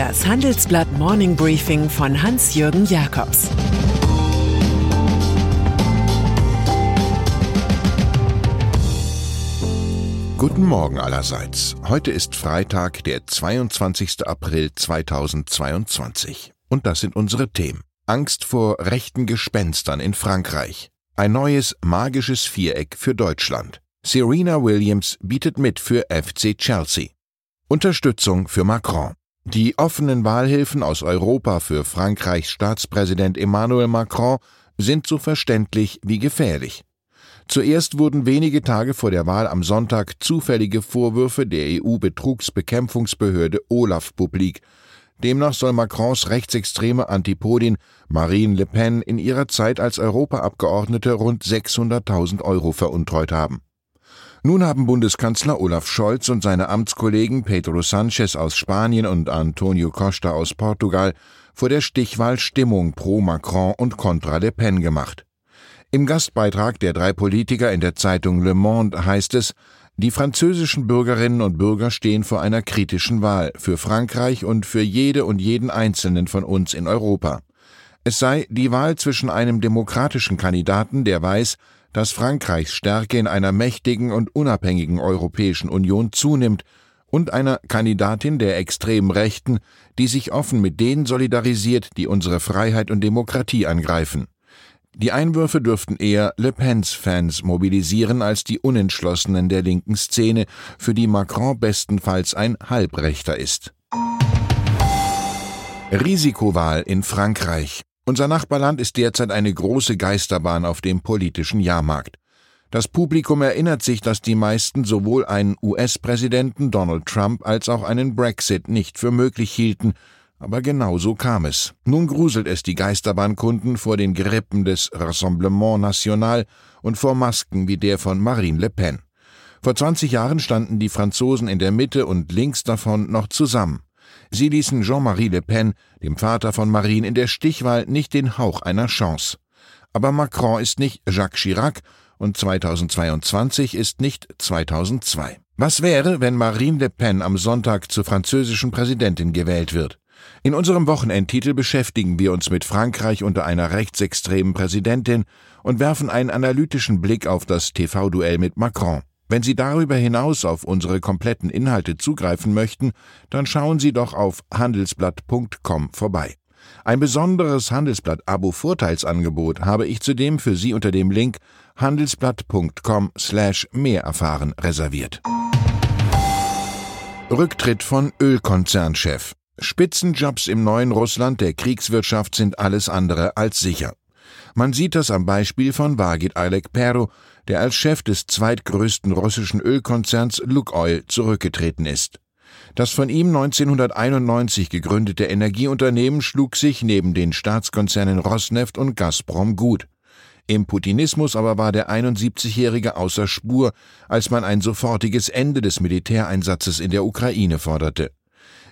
Das Handelsblatt Morning Briefing von Hans-Jürgen Jakobs Guten Morgen allerseits. Heute ist Freitag, der 22. April 2022. Und das sind unsere Themen. Angst vor rechten Gespenstern in Frankreich. Ein neues magisches Viereck für Deutschland. Serena Williams bietet mit für FC Chelsea. Unterstützung für Macron. Die offenen Wahlhilfen aus Europa für Frankreichs Staatspräsident Emmanuel Macron sind so verständlich wie gefährlich. Zuerst wurden wenige Tage vor der Wahl am Sonntag zufällige Vorwürfe der EU-Betrugsbekämpfungsbehörde Olaf publik. Demnach soll Macrons rechtsextreme Antipodin Marine Le Pen in ihrer Zeit als Europaabgeordnete rund 600.000 Euro veruntreut haben. Nun haben Bundeskanzler Olaf Scholz und seine Amtskollegen Pedro Sanchez aus Spanien und Antonio Costa aus Portugal vor der Stichwahl Stimmung pro Macron und contra Le Pen gemacht. Im Gastbeitrag der drei Politiker in der Zeitung Le Monde heißt es, die französischen Bürgerinnen und Bürger stehen vor einer kritischen Wahl für Frankreich und für jede und jeden Einzelnen von uns in Europa. Es sei die Wahl zwischen einem demokratischen Kandidaten, der weiß, dass Frankreichs Stärke in einer mächtigen und unabhängigen Europäischen Union zunimmt, und einer Kandidatin der extremen Rechten, die sich offen mit denen solidarisiert, die unsere Freiheit und Demokratie angreifen. Die Einwürfe dürften eher Le Pens Fans mobilisieren als die Unentschlossenen der linken Szene, für die Macron bestenfalls ein Halbrechter ist. Risikowahl in Frankreich. Unser Nachbarland ist derzeit eine große Geisterbahn auf dem politischen Jahrmarkt. Das Publikum erinnert sich, dass die meisten sowohl einen US-Präsidenten Donald Trump als auch einen Brexit nicht für möglich hielten, aber genau so kam es. Nun gruselt es die Geisterbahnkunden vor den Gerippen des Rassemblement National und vor Masken wie der von Marine Le Pen. Vor 20 Jahren standen die Franzosen in der Mitte und links davon noch zusammen. Sie ließen Jean-Marie Le Pen, dem Vater von Marine, in der Stichwahl nicht den Hauch einer Chance. Aber Macron ist nicht Jacques Chirac und 2022 ist nicht 2002. Was wäre, wenn Marine Le Pen am Sonntag zur französischen Präsidentin gewählt wird? In unserem Wochenendtitel beschäftigen wir uns mit Frankreich unter einer rechtsextremen Präsidentin und werfen einen analytischen Blick auf das TV-Duell mit Macron. Wenn Sie darüber hinaus auf unsere kompletten Inhalte zugreifen möchten, dann schauen Sie doch auf handelsblatt.com vorbei. Ein besonderes Handelsblatt-Abo-Vorteilsangebot habe ich zudem für Sie unter dem Link handelsblatt.com slash mehr erfahren reserviert. Rücktritt von Ölkonzernchef. Spitzenjobs im neuen Russland der Kriegswirtschaft sind alles andere als sicher. Man sieht das am Beispiel von Vagit Alekpero, der als Chef des zweitgrößten russischen Ölkonzerns Lukoil zurückgetreten ist. Das von ihm 1991 gegründete Energieunternehmen schlug sich neben den Staatskonzernen Rosneft und Gazprom gut. Im Putinismus aber war der 71-Jährige außer Spur, als man ein sofortiges Ende des Militäreinsatzes in der Ukraine forderte.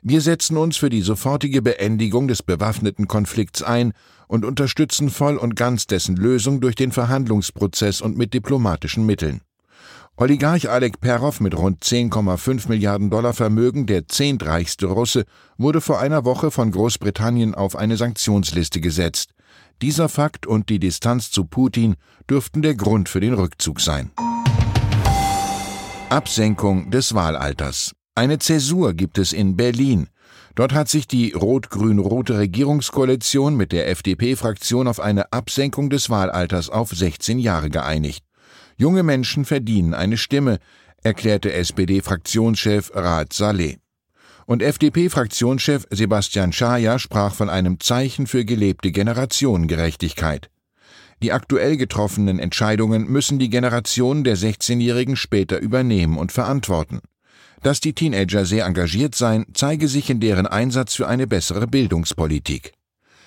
Wir setzen uns für die sofortige Beendigung des bewaffneten Konflikts ein und unterstützen voll und ganz dessen Lösung durch den Verhandlungsprozess und mit diplomatischen Mitteln. Oligarch Alek Perov mit rund 10,5 Milliarden Dollar Vermögen, der zehntreichste Russe, wurde vor einer Woche von Großbritannien auf eine Sanktionsliste gesetzt. Dieser Fakt und die Distanz zu Putin dürften der Grund für den Rückzug sein. Absenkung des Wahlalters. Eine Zäsur gibt es in Berlin. Dort hat sich die rot-grün-rote Regierungskoalition mit der FDP-Fraktion auf eine Absenkung des Wahlalters auf 16 Jahre geeinigt. Junge Menschen verdienen eine Stimme, erklärte SPD-Fraktionschef Raad Saleh. Und FDP-Fraktionschef Sebastian Schaja sprach von einem Zeichen für gelebte Generationengerechtigkeit. Die aktuell getroffenen Entscheidungen müssen die Generationen der 16-Jährigen später übernehmen und verantworten. Dass die Teenager sehr engagiert seien, zeige sich in deren Einsatz für eine bessere Bildungspolitik.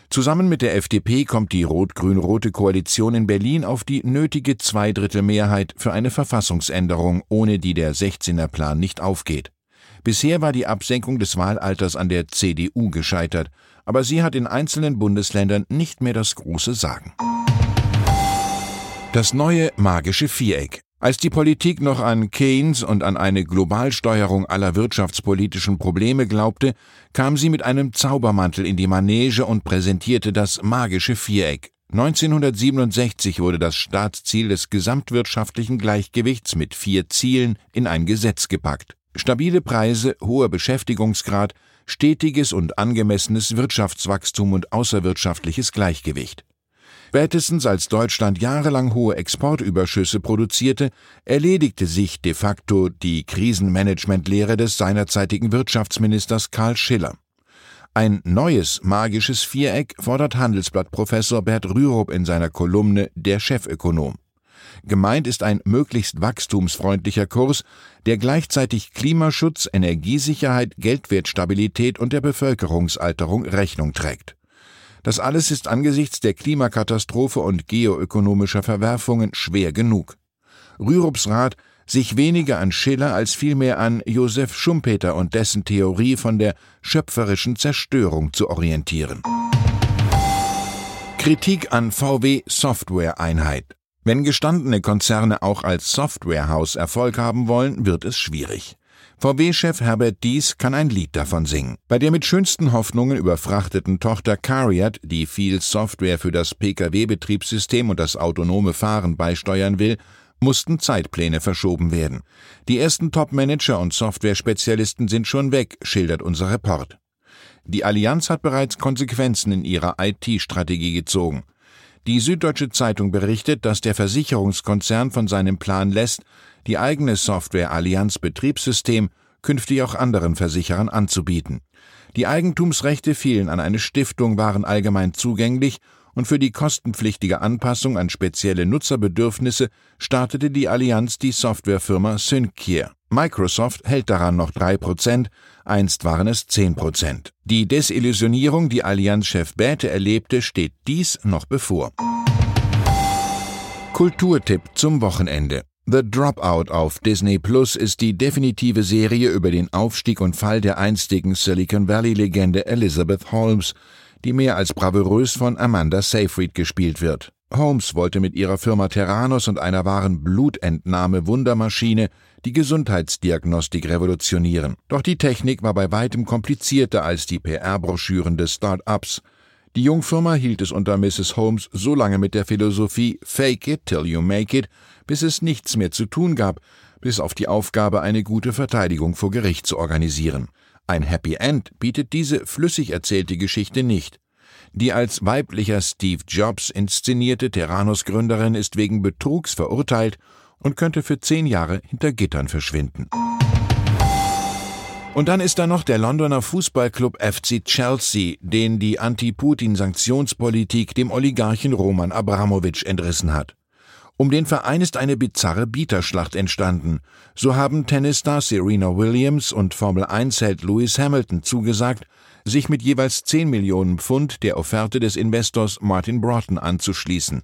Zusammen mit der FDP kommt die rot-grün-rote Koalition in Berlin auf die nötige Zweidrittelmehrheit für eine Verfassungsänderung, ohne die der 16er Plan nicht aufgeht. Bisher war die Absenkung des Wahlalters an der CDU gescheitert, aber sie hat in einzelnen Bundesländern nicht mehr das große Sagen. Das neue magische Viereck. Als die Politik noch an Keynes und an eine Globalsteuerung aller wirtschaftspolitischen Probleme glaubte, kam sie mit einem Zaubermantel in die Manege und präsentierte das magische Viereck. 1967 wurde das Staatsziel des gesamtwirtschaftlichen Gleichgewichts mit vier Zielen in ein Gesetz gepackt. Stabile Preise, hoher Beschäftigungsgrad, stetiges und angemessenes Wirtschaftswachstum und außerwirtschaftliches Gleichgewicht. Spätestens als Deutschland jahrelang hohe Exportüberschüsse produzierte, erledigte sich de facto die Krisenmanagementlehre des seinerzeitigen Wirtschaftsministers Karl Schiller. Ein neues magisches Viereck fordert Handelsblatt-Professor Bert Rürup in seiner Kolumne Der Chefökonom. Gemeint ist ein möglichst wachstumsfreundlicher Kurs, der gleichzeitig Klimaschutz, Energiesicherheit, Geldwertstabilität und der Bevölkerungsalterung Rechnung trägt. Das alles ist angesichts der Klimakatastrophe und geoökonomischer Verwerfungen schwer genug. Rürups Rat, sich weniger an Schiller als vielmehr an Josef Schumpeter und dessen Theorie von der schöpferischen Zerstörung zu orientieren. Kritik an VW Software-Einheit. Wenn gestandene Konzerne auch als Softwarehaus Erfolg haben wollen, wird es schwierig. VW-Chef Herbert Dies kann ein Lied davon singen. Bei der mit schönsten Hoffnungen überfrachteten Tochter Cariat, die viel Software für das Pkw-Betriebssystem und das autonome Fahren beisteuern will, mussten Zeitpläne verschoben werden. Die ersten Top-Manager und Software-Spezialisten sind schon weg, schildert unser Report. Die Allianz hat bereits Konsequenzen in ihrer IT-Strategie gezogen. Die Süddeutsche Zeitung berichtet, dass der Versicherungskonzern von seinem Plan lässt, die eigene Software Allianz Betriebssystem künftig auch anderen Versicherern anzubieten. Die Eigentumsrechte fielen an eine Stiftung, waren allgemein zugänglich und für die kostenpflichtige Anpassung an spezielle Nutzerbedürfnisse startete die Allianz die Softwarefirma Syncare. Microsoft hält daran noch drei Prozent, einst waren es zehn Prozent. Die Desillusionierung, die Allianzchef Bäte erlebte, steht dies noch bevor. Kulturtipp zum Wochenende. The Dropout auf Disney Plus ist die definitive Serie über den Aufstieg und Fall der einstigen Silicon Valley-Legende Elizabeth Holmes, die mehr als bravourös von Amanda Seyfried gespielt wird. Holmes wollte mit ihrer Firma Terranos und einer wahren Blutentnahme-Wundermaschine die Gesundheitsdiagnostik revolutionieren. Doch die Technik war bei weitem komplizierter als die PR-Broschüren des Start-ups. Die Jungfirma hielt es unter Mrs. Holmes so lange mit der Philosophie Fake it till you make it, bis es nichts mehr zu tun gab, bis auf die Aufgabe, eine gute Verteidigung vor Gericht zu organisieren. Ein Happy End bietet diese flüssig erzählte Geschichte nicht. Die als weiblicher Steve Jobs inszenierte Terranos-Gründerin ist wegen Betrugs verurteilt und könnte für zehn Jahre hinter Gittern verschwinden. Und dann ist da noch der Londoner Fußballclub FC Chelsea, den die Anti-Putin-Sanktionspolitik dem Oligarchen Roman Abramowitsch entrissen hat. Um den Verein ist eine bizarre Bieterschlacht entstanden. So haben Tennisstar Serena Williams und Formel-1-Held Lewis Hamilton zugesagt, sich mit jeweils 10 Millionen Pfund der Offerte des Investors Martin Broughton anzuschließen.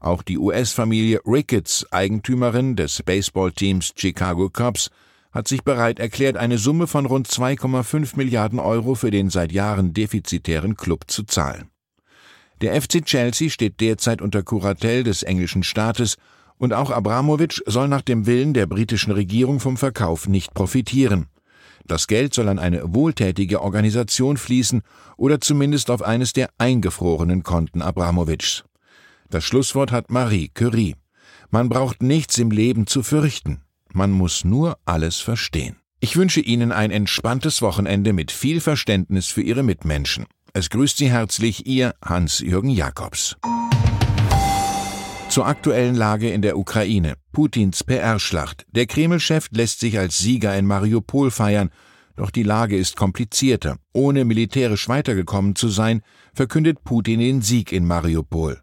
Auch die US-Familie Ricketts, Eigentümerin des Baseballteams Chicago Cubs, hat sich bereit erklärt, eine Summe von rund 2,5 Milliarden Euro für den seit Jahren defizitären Club zu zahlen. Der FC Chelsea steht derzeit unter Kuratel des englischen Staates und auch Abramowitsch soll nach dem Willen der britischen Regierung vom Verkauf nicht profitieren. Das Geld soll an eine wohltätige Organisation fließen oder zumindest auf eines der eingefrorenen Konten Abramowitschs. Das Schlusswort hat Marie Curie. Man braucht nichts im Leben zu fürchten. Man muss nur alles verstehen. Ich wünsche Ihnen ein entspanntes Wochenende mit viel Verständnis für Ihre Mitmenschen. Es grüßt Sie herzlich Ihr Hans-Jürgen Jakobs. Zur aktuellen Lage in der Ukraine. Putins PR-Schlacht. Der Kreml-Chef lässt sich als Sieger in Mariupol feiern, doch die Lage ist komplizierter. Ohne militärisch weitergekommen zu sein, verkündet Putin den Sieg in Mariupol.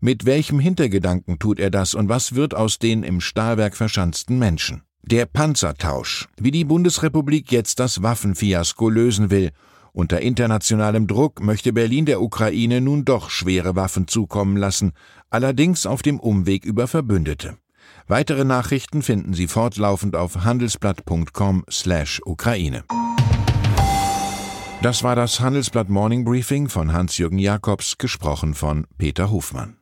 Mit welchem Hintergedanken tut er das und was wird aus den im Stahlwerk verschanzten Menschen? Der Panzertausch. Wie die Bundesrepublik jetzt das Waffenfiasko lösen will. Unter internationalem Druck möchte Berlin der Ukraine nun doch schwere Waffen zukommen lassen, allerdings auf dem Umweg über Verbündete. Weitere Nachrichten finden Sie fortlaufend auf handelsblatt.com/Ukraine. Das war das Handelsblatt Morning Briefing von Hans-Jürgen Jakobs, gesprochen von Peter Hofmann.